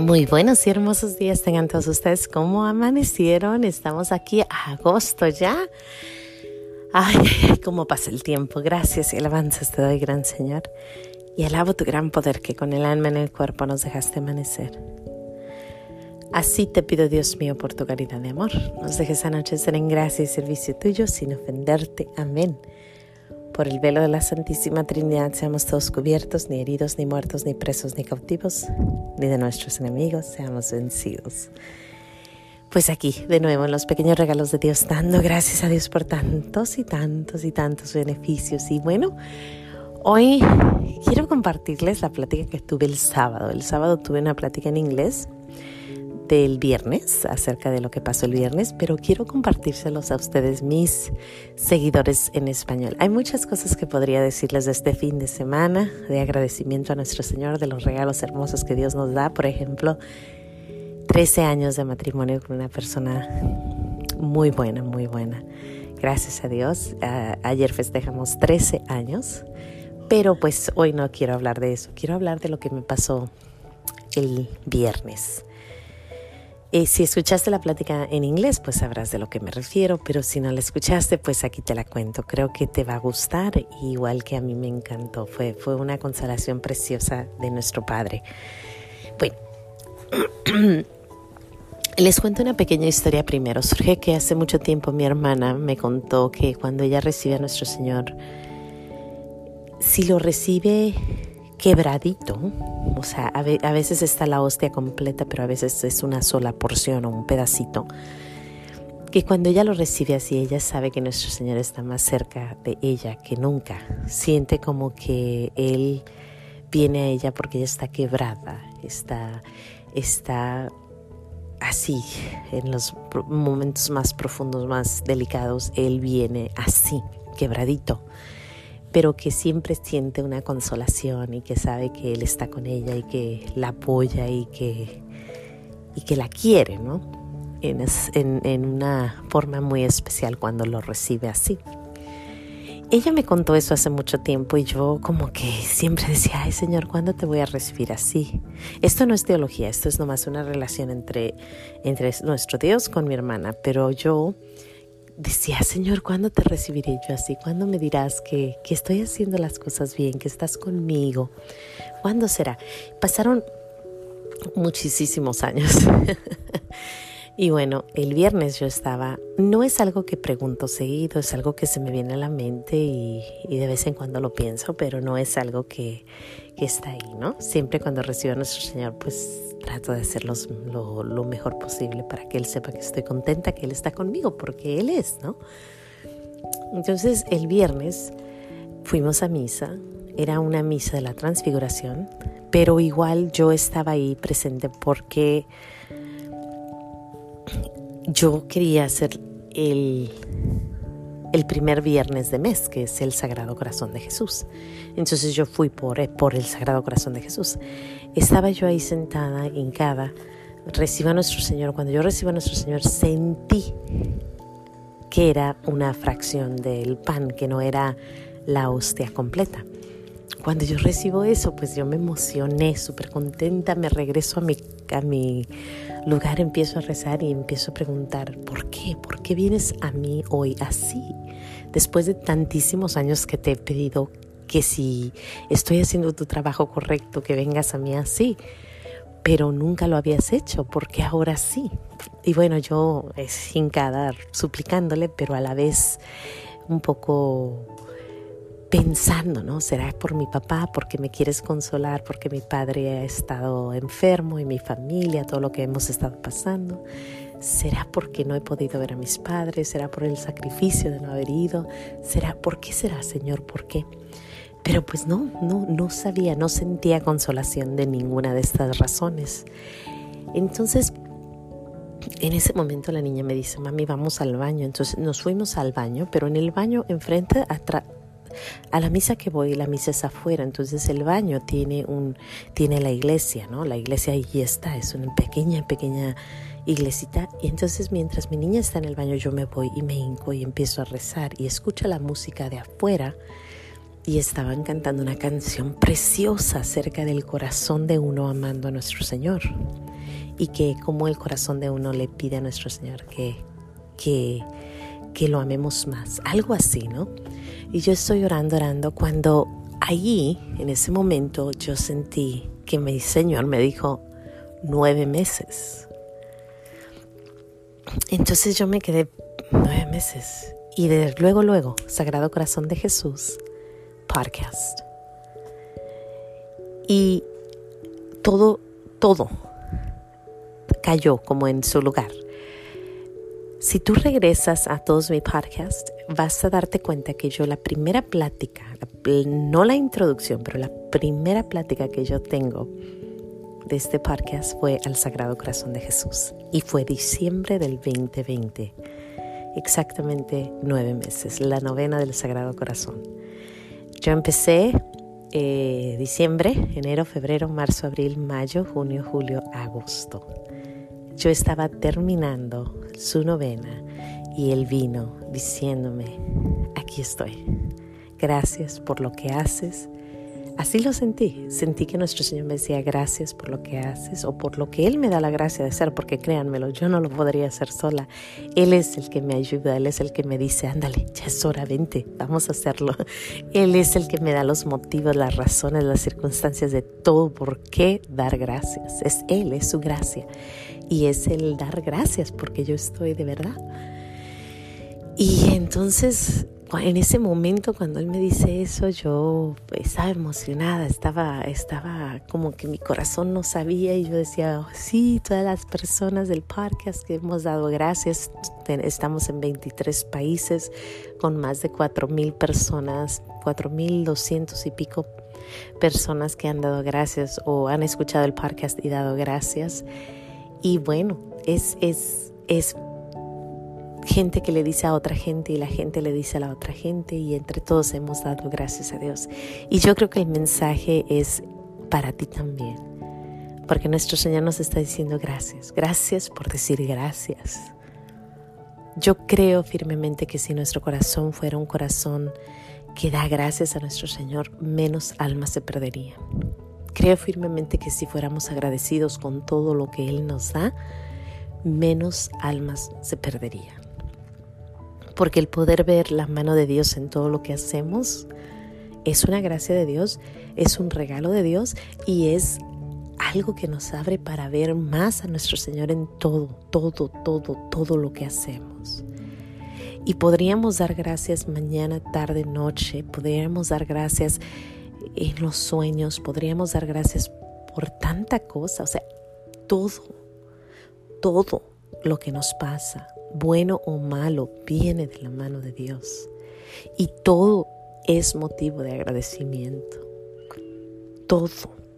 Muy buenos y hermosos días tengan todos ustedes. ¿Cómo amanecieron? Estamos aquí a agosto ya. Ay, cómo pasa el tiempo. Gracias y alabanzas te doy, gran Señor. Y alabo tu gran poder que con el alma en el cuerpo nos dejaste amanecer. Así te pido, Dios mío, por tu caridad de amor. Nos dejes anochecer en gracia y servicio tuyo sin ofenderte. Amén. Por el velo de la Santísima Trinidad seamos todos cubiertos, ni heridos, ni muertos, ni presos, ni cautivos, ni de nuestros enemigos seamos vencidos. Pues aquí, de nuevo, en los pequeños regalos de Dios, dando gracias a Dios por tantos y tantos y tantos beneficios. Y bueno, hoy quiero compartirles la plática que tuve el sábado. El sábado tuve una plática en inglés del viernes, acerca de lo que pasó el viernes, pero quiero compartírselos a ustedes, mis seguidores en español. Hay muchas cosas que podría decirles de este fin de semana, de agradecimiento a nuestro Señor, de los regalos hermosos que Dios nos da. Por ejemplo, 13 años de matrimonio con una persona muy buena, muy buena. Gracias a Dios. ayer festejamos 13 años, pero pues hoy no quiero hablar de eso. Quiero hablar de lo que me pasó el viernes. Eh, si escuchaste la plática en inglés, pues sabrás de lo que me refiero, pero si no la escuchaste, pues aquí te la cuento. Creo que te va a gustar, igual que a mí me encantó. Fue, fue una consolación preciosa de nuestro Padre. Bueno, les cuento una pequeña historia primero. Surge que hace mucho tiempo mi hermana me contó que cuando ella recibe a nuestro Señor, si lo recibe quebradito, o sea, a, veces está la hostia completa, pero a veces es una sola porción o un pedacito, que cuando ella lo recibe así, ella sabe que nuestro Señor está más cerca de ella que nunca, siente como que Él viene a ella porque ella está quebrada, está, está así, en los momentos más profundos, más delicados, Él viene así, quebradito pero que siempre siente una consolación y que sabe que Él está con ella y que la apoya y que, y que la quiere, ¿no? En, en, una forma muy especial cuando lo recibe así. Ella me contó eso hace mucho tiempo y yo como que siempre decía, ay Señor, ¿cuándo te voy a recibir así? Esto no es teología, esto es nomás una relación entre, entre nuestro Dios con mi hermana, pero yo decía, Señor, ¿cuándo te recibiré yo así? ¿Cuándo me dirás que, que estoy haciendo las cosas bien, que estás conmigo? ¿Cuándo será? Pasaron muchísimos años. y bueno, el viernes yo estaba, no es algo que pregunto seguido, es algo que se me viene a la mente y, y de vez en cuando lo pienso, pero no es algo que, que está ahí, ¿no? Siempre cuando recibo a nuestro Señor, pues trato de hacer lo, lo, mejor posible para que Él sepa que estoy contenta, que Él está conmigo, porque Él es, ¿no? Entonces el viernes fuimos a misa, era una misa de la transfiguración, pero igual yo estaba ahí presente porque yo quería hacer el el primer viernes de mes, que es el Sagrado Corazón de Jesús. Entonces yo fui por, eh, por el Sagrado Corazón de Jesús. Estaba yo ahí sentada, hincada, recibo a nuestro Señor. Cuando yo recibo a nuestro Señor, sentí que era una fracción del pan, que no era la hostia completa. Cuando yo recibo eso, pues yo me emocioné, súper contenta, me regreso a mi, a mi lugar, empiezo a rezar y empiezo a preguntar, ¿por qué? ¿Por qué vienes a mí hoy así? Después de tantísimos años que te he pedido que si estoy haciendo tu trabajo correcto, que vengas a mí así, pero nunca lo habías hecho, porque ahora sí? Y bueno, yo sin cada suplicándole, pero a la vez un poco pensando, ¿no? ¿Será por mi papá, porque me quieres consolar, porque mi padre ha estado enfermo y mi familia, todo lo que hemos estado pasando? ¿Será porque no he podido ver a mis padres? ¿Será por el sacrificio de no haber ido? ¿Será por qué será, Señor? ¿Por qué? Pero pues no, no, no sabía, no sentía consolación de ninguna de estas razones. Entonces, en ese momento la niña me dice, mami, vamos al baño. Entonces nos fuimos al baño, pero en el baño enfrente, atrás a la misa que voy, la misa es afuera, entonces el baño tiene un tiene la iglesia, ¿no? La iglesia ahí está, es una pequeña pequeña iglesita y entonces mientras mi niña está en el baño yo me voy y me hinco y empiezo a rezar y escucho la música de afuera y estaban cantando una canción preciosa acerca del corazón de uno amando a nuestro Señor y que como el corazón de uno le pide a nuestro Señor que, que, que lo amemos más, algo así, ¿no? Y yo estoy orando, orando, cuando allí, en ese momento, yo sentí que mi Señor me dijo, nueve meses. Entonces yo me quedé nueve meses. Y de luego, luego, Sagrado Corazón de Jesús, podcast. Y todo, todo cayó como en su lugar. Si tú regresas a todos mis podcasts, vas a darte cuenta que yo la primera plática, no la introducción, pero la primera plática que yo tengo de este podcast fue al Sagrado Corazón de Jesús y fue diciembre del 2020, exactamente nueve meses, la novena del Sagrado Corazón. Yo empecé eh, diciembre, enero, febrero, marzo, abril, mayo, junio, julio, agosto. Yo estaba terminando su novena y él vino diciéndome, aquí estoy. Gracias por lo que haces, Así lo sentí. Sentí que nuestro Señor me decía gracias por lo que haces o por lo que Él me da la gracia de hacer, porque créanmelo, yo no lo podría hacer sola. Él es el que me ayuda, Él es el que me dice, ándale, ya es hora, vente, vamos a hacerlo. Él es el que me da los motivos, las razones, las circunstancias de todo por qué dar gracias. Es Él, es su gracia. Y es el dar gracias porque yo estoy de verdad. Y entonces en ese momento cuando él me dice eso, yo estaba emocionada, estaba, estaba como que mi corazón no sabía y yo decía, oh, sí, todas las personas del podcast que hemos dado gracias, estamos en 23 países con más de 4 mil personas, 4 mil 200 y pico personas que han dado gracias o han escuchado el podcast y dado gracias. Y bueno, es, es, es gente que le dice a otra gente y la gente le dice a la otra gente y entre todos hemos dado gracias a Dios. Y yo creo que el mensaje es para ti también, porque nuestro Señor nos está diciendo gracias, gracias por decir gracias. Yo creo firmemente que si nuestro corazón fuera un corazón que da gracias a nuestro Señor, menos almas se perderían. Creo firmemente que si fuéramos agradecidos con todo lo que Él nos da, menos almas se perderían porque el poder ver la mano de Dios en todo lo que hacemos es una gracia de Dios, es un regalo de Dios y es algo que nos abre para ver más a nuestro Señor en todo, todo, todo, todo lo que hacemos. Y podríamos dar gracias mañana, tarde, noche, podríamos dar gracias en los sueños, podríamos dar gracias por tanta cosa, o sea, todo, todo lo que nos pasa, bueno o malo, viene de la mano de Dios. Y todo es motivo de agradecimiento. Todo,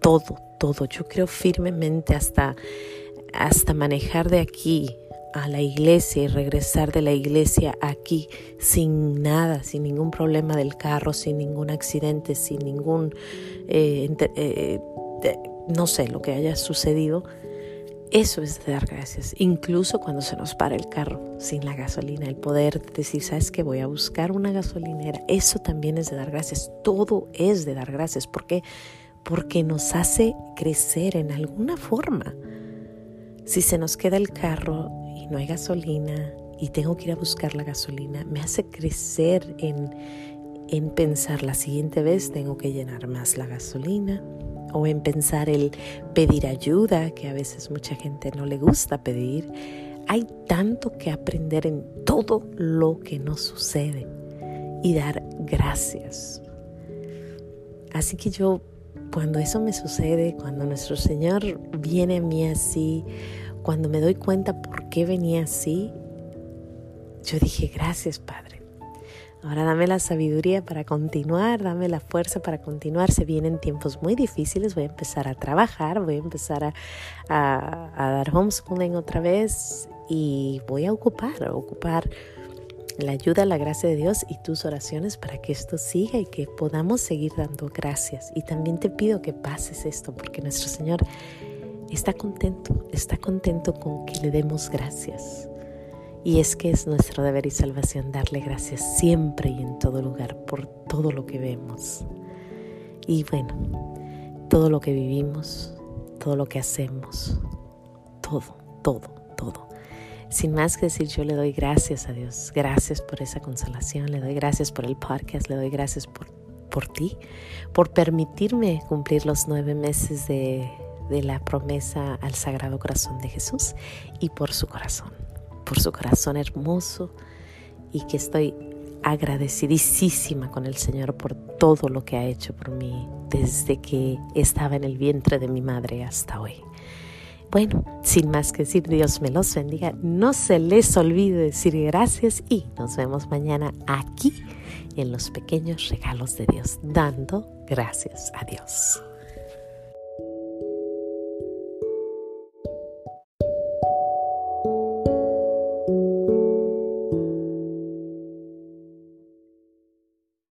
todo, todo. Yo creo firmemente hasta, hasta manejar de aquí a la iglesia y regresar de la iglesia aquí sin nada, sin ningún problema del carro, sin ningún accidente, sin ningún, eh, eh, no sé, lo que haya sucedido eso es dar gracias, incluso cuando se nos para el carro sin la gasolina, el poder decir, sabes que voy a buscar una gasolinera, eso también es de dar gracias, todo es de dar gracias, ¿por qué? Porque nos hace crecer en alguna forma. Si se nos queda el carro y no hay gasolina y tengo que ir a buscar la gasolina, me hace crecer en, en pensar la siguiente vez tengo que llenar más la gasolina, o en pensar el pedir ayuda, que a veces mucha gente no le gusta pedir. Hay tanto que aprender en todo lo que nos sucede y dar gracias. Así que yo, cuando eso me sucede, cuando nuestro Señor viene a mí así, cuando me doy cuenta por qué venía así, yo dije, gracias Padre. Ahora dame la sabiduría para continuar, dame la fuerza para continuar. Se vienen tiempos muy difíciles, voy a empezar a trabajar, voy a empezar a, a, dar homeschooling otra vez y voy a ocupar, a ocupar la ayuda, la gracia de Dios y tus oraciones para que esto siga y que podamos seguir dando gracias. Y también te pido que pases esto porque nuestro Señor está contento, está contento con que le demos gracias. Y es que es nuestro deber y salvación darle gracias siempre y en todo lugar por todo lo que vemos. Y bueno, todo lo que vivimos, todo lo que hacemos, todo, todo, todo. Sin más que decir, yo le doy gracias a Dios, gracias por esa consolación, le doy gracias por el podcast, le doy gracias por, por ti, por permitirme cumplir los nueve meses de, de la promesa al Sagrado Corazón de Jesús y por su corazón por su corazón hermoso y que estoy agradecidísima con el Señor por todo lo que ha hecho por mí desde que estaba en el vientre de mi madre hasta hoy. Bueno, sin más que decir, Dios me los bendiga. No se les olvide decir gracias y nos vemos mañana aquí en los pequeños regalos de Dios, dando gracias a Dios.